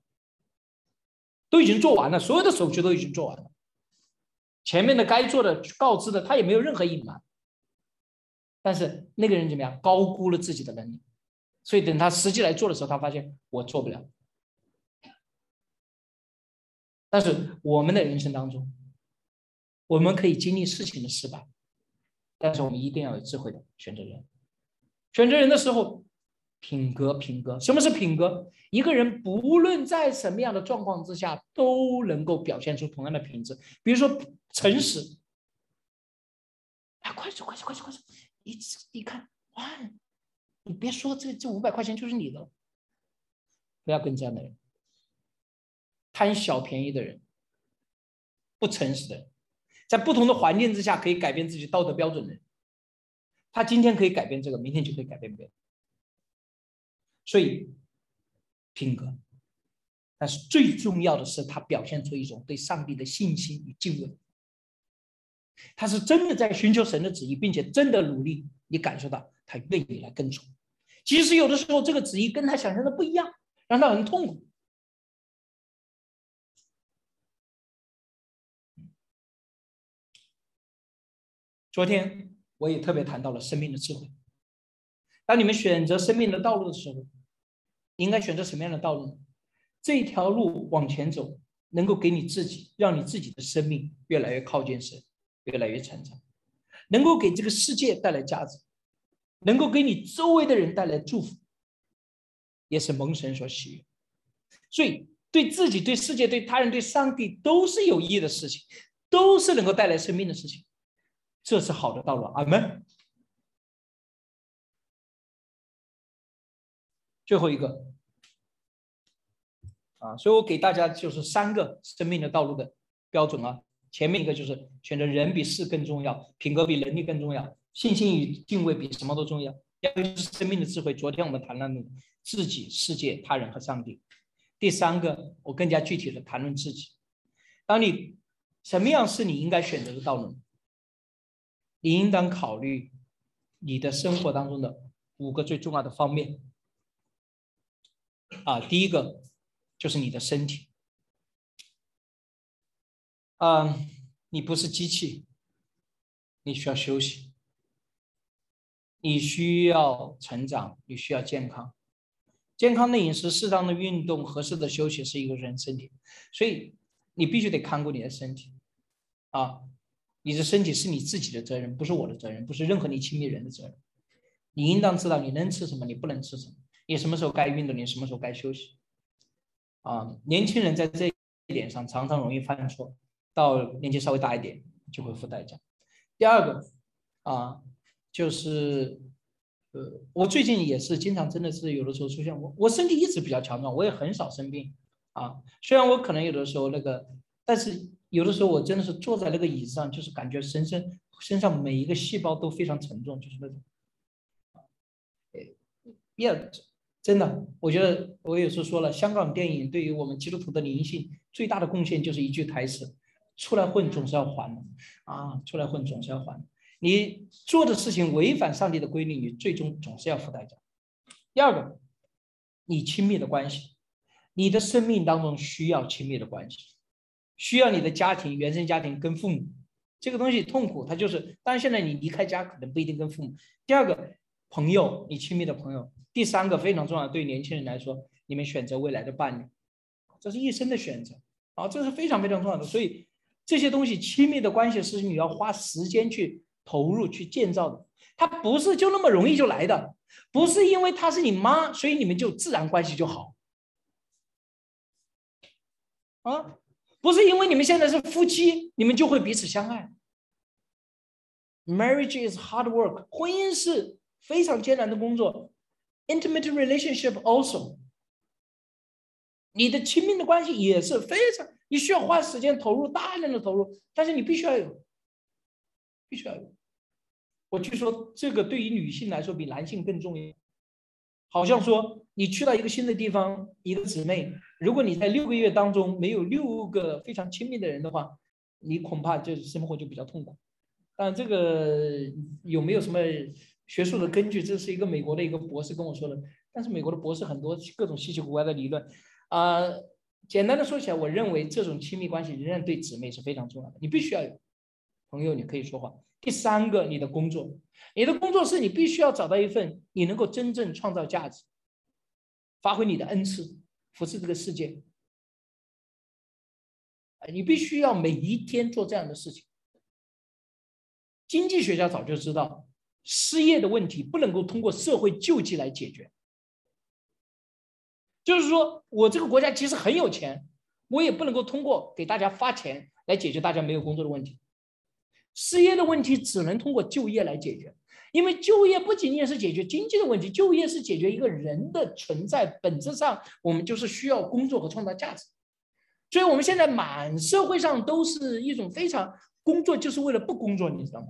都已经做完了，所有的手续都已经做完了。前面的该做的、告知的，他也没有任何隐瞒。但是那个人怎么样？高估了自己的能力，所以等他实际来做的时候，他发现我做不了。但是我们的人生当中，我们可以经历事情的失败，但是我们一定要有智慧的选择人。选择人的时候。品格，品格，什么是品格？一个人不论在什么样的状况之下，都能够表现出同样的品质。比如说诚实，哎，快走，快走，快走，快走！一一看，哇，你别说，这这五百块钱就是你的了，不要跟这样的人，贪小便宜的人，不诚实的人，在不同的环境之下可以改变自己道德标准的人，他今天可以改变这个，明天就可以改变别人。所以，品格，但是最重要的是，他表现出一种对上帝的信心与敬畏。他是真的在寻求神的旨意，并且真的努力。你感受到他愿意来跟从，即使有的时候这个旨意跟他想象的不一样，让他很痛苦。昨天我也特别谈到了生命的智慧。当你们选择生命的道路的时候，应该选择什么样的道路呢？这条路往前走，能够给你自己，让你自己的生命越来越靠近神，越来越成长，能够给这个世界带来价值，能够给你周围的人带来祝福，也是蒙神所喜悦。所以，对自己、对世界、对他人、对上帝都是有益的事情，都是能够带来生命的事情，这是好的道路。阿门。最后一个，啊，所以我给大家就是三个生命的道路的标准啊。前面一个就是选择人比事更重要，品格比能力更重要，信心与敬畏比什么都重要。第二个是生命的智慧，昨天我们谈了自己、世界、他人和上帝。第三个，我更加具体的谈论自己。当你什么样是你应该选择的道路？你应当考虑你的生活当中的五个最重要的方面。啊，第一个就是你的身体。嗯，你不是机器，你需要休息，你需要成长，你需要健康。健康的饮食、适当的运动、合适的休息是一个人身体，所以你必须得看顾你的身体。啊，你的身体是你自己的责任，不是我的责任，不是任何你亲密人的责任。你应当知道你能吃什么，你不能吃什么，你什么时候该运动，你什么时候该休息。啊，年轻人在这一点上常常容易犯错，到年纪稍微大一点就会付代价。第二个啊，就是呃，我最近也是经常真的是有的时候出现我我身体一直比较强壮，我也很少生病啊。虽然我可能有的时候那个，但是有的时候我真的是坐在那个椅子上，就是感觉身身身上每一个细胞都非常沉重，就是那种。也真的，我觉得我有时候说了，香港电影对于我们基督徒的灵性最大的贡献就是一句台词：出来混总是要还的啊！出来混总是要还。你做的事情违反上帝的规律，你最终总是要付代价。第二个，你亲密的关系，你的生命当中需要亲密的关系，需要你的家庭、原生家庭跟父母这个东西痛苦，它就是。但是现在你离开家，可能不一定跟父母。第二个，朋友，你亲密的朋友。第三个非常重要，对年轻人来说，你们选择未来的伴侣，这是一生的选择啊，这是非常非常重要的。所以这些东西，亲密的关系是你要花时间去投入、去建造的，它不是就那么容易就来的，不是因为她是你妈，所以你们就自然关系就好啊，不是因为你们现在是夫妻，你们就会彼此相爱。Marriage is hard work，婚姻是非常艰难的工作。Intimate relationship also，你的亲密的关系也是非常，你需要花时间投入大量的投入，但是你必须要有，必须要有。我据说这个对于女性来说比男性更重要。好像说你去到一个新的地方，一个姊妹，如果你在六个月当中没有六个非常亲密的人的话，你恐怕就是生活就比较痛苦。但这个有没有什么？学术的根据，这是一个美国的一个博士跟我说的。但是美国的博士很多各种稀奇古怪的理论，啊，简单的说起来，我认为这种亲密关系仍然对姊妹是非常重要的。你必须要有朋友，你可以说话。第三个，你的工作，你的工作是你必须要找到一份你能够真正创造价值、发挥你的恩赐、服侍这个世界。你必须要每一天做这样的事情。经济学家早就知道。失业的问题不能够通过社会救济来解决，就是说我这个国家其实很有钱，我也不能够通过给大家发钱来解决大家没有工作的问题。失业的问题只能通过就业来解决，因为就业不仅仅是解决经济的问题，就业是解决一个人的存在本质上，我们就是需要工作和创造价值。所以我们现在满社会上都是一种非常工作就是为了不工作，你知道吗？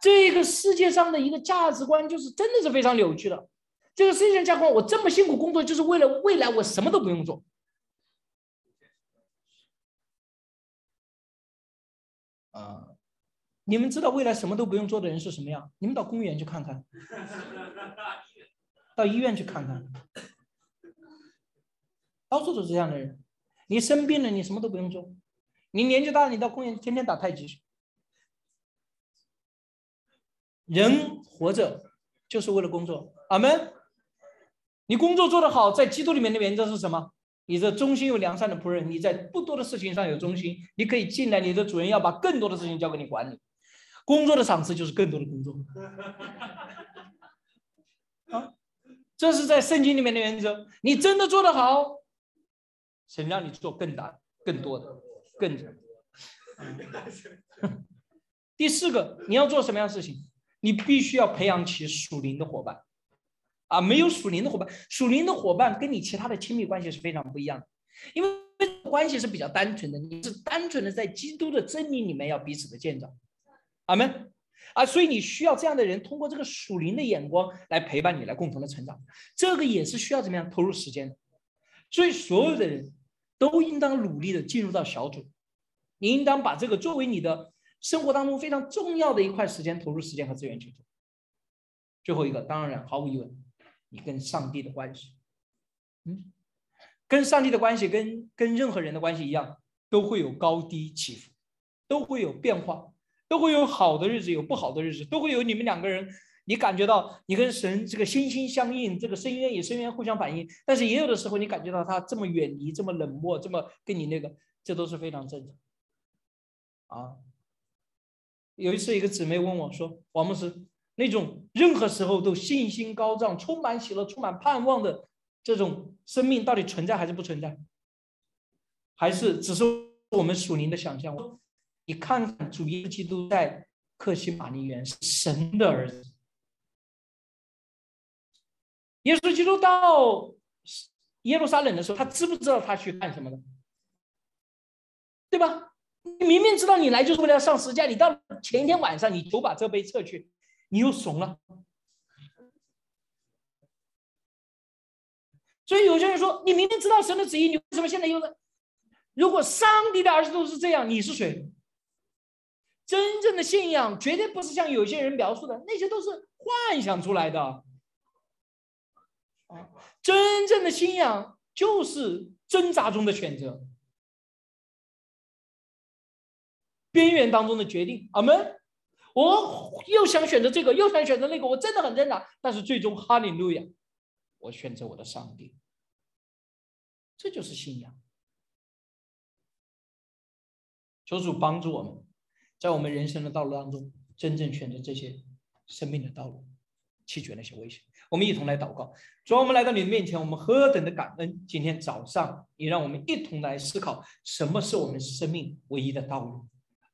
这个世界上的一个价值观就是真的是非常扭曲的。这个世界上价值观，我这么辛苦工作，就是为了未来我什么都不用做。啊，你们知道未来什么都不用做的人是什么样？你们到公园去看看，到医院去看看，到处都是这样的人。你生病了，你什么都不用做。你年纪大了，你到公园天天打太极去。人活着就是为了工作，阿门。你工作做得好，在基督里面的原则是什么？你的忠心有良善的仆人，你在不多的事情上有忠心，你可以进来。你的主人要把更多的事情交给你管理。工作的赏赐就是更多的工作。啊，这是在圣经里面的原则。你真的做得好，神让你做更大、更多的、更。第四个，你要做什么样的事情？你必须要培养起属灵的伙伴，啊，没有属灵的伙伴，属灵的伙伴跟你其他的亲密关系是非常不一样的，因为关系是比较单纯的，你是单纯的在基督的真理里面要彼此的建造，阿门，啊，所以你需要这样的人通过这个属灵的眼光来陪伴你，来共同的成长，这个也是需要怎么样投入时间的，所以所有的人都应当努力的进入到小组，你应当把这个作为你的。生活当中非常重要的一块时间，投入时间和资源去做。最后一个，当然毫无疑问，你跟上帝的关系，嗯，跟上帝的关系，跟跟任何人的关系一样，都会有高低起伏，都会有变化，都会有好的日子，有不好的日子，都会有你们两个人，你感觉到你跟神这个心心相印，这个深渊与深渊互相反应，但是也有的时候你感觉到他这么远离，这么冷漠，这么跟你那个，这都是非常正常。啊。有一次，一个姊妹问我说：“王牧师，那种任何时候都信心高涨、充满喜乐、充满盼望的这种生命，到底存在还是不存在？还是只是我们属灵的想象？”你看看，主耶稣基督在克西马尼园神的儿子。耶稣基督到耶路撒冷的时候，他知不知道他去干什么的？对吧？你明明知道你来就是为了上十字架，你到前一天晚上你就把这杯撤去，你又怂了。所以有些人说，你明明知道神的旨意，你为什么现在又？如果上帝的儿子都是这样，你是谁？真正的信仰绝对不是像有些人描述的，那些都是幻想出来的。真正的信仰就是挣扎中的选择，边缘当中的决定。阿门。我又想选择这个，又想选择那个，我真的很挣扎，但是最终哈利路亚，我选择我的上帝。这就是信仰。求主帮助我们。在我们人生的道路当中，真正选择这些生命的道路，弃绝那些危险。我们一同来祷告，主，我们来到你的面前，我们何等的感恩！今天早上，你让我们一同来思考，什么是我们生命唯一的道路。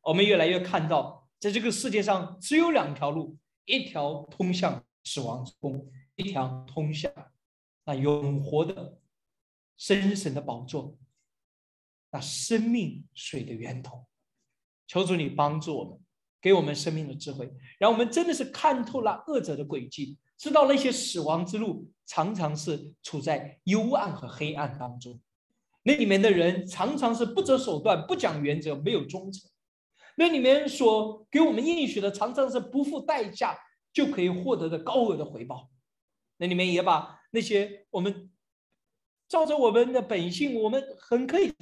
我们越来越看到，在这个世界上只有两条路：一条通向死亡之宫，一条通向那永活的深神的宝座，那生命水的源头。求主你帮助我们，给我们生命的智慧，让我们真的是看透了恶者的轨迹，知道那些死亡之路常常是处在幽暗和黑暗当中，那里面的人常常是不择手段、不讲原则、没有忠诚，那里面所给我们应许的常常是不付代价就可以获得的高额的回报，那里面也把那些我们照着我们的本性，我们很可以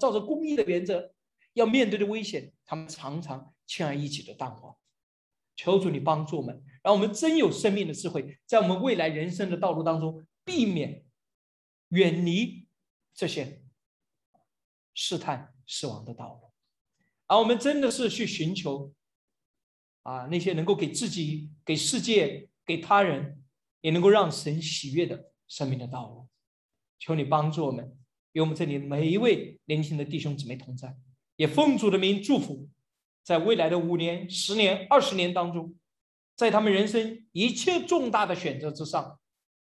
照着公益的原则。要面对的危险，他们常常轻而易举的淡化。求主你帮助我们，让我们真有生命的智慧，在我们未来人生的道路当中，避免远离这些试探死亡的道路，而我们真的是去寻求啊那些能够给自己、给世界、给他人，也能够让神喜悦的生命的道路。求你帮助我们，与我们这里每一位年轻的弟兄姊妹同在。也奉主的名祝福，在未来的五年、十年、二十年当中，在他们人生一切重大的选择之上，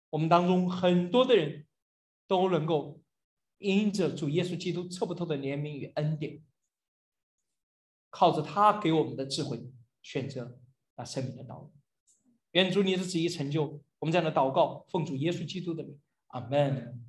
我们当中很多的人都能够因着主耶稣基督测不透的怜悯与恩典，靠着他给我们的智慧，选择那生命的道路。愿主你的旨意成就。我们这样的祷告，奉主耶稣基督的名，阿门。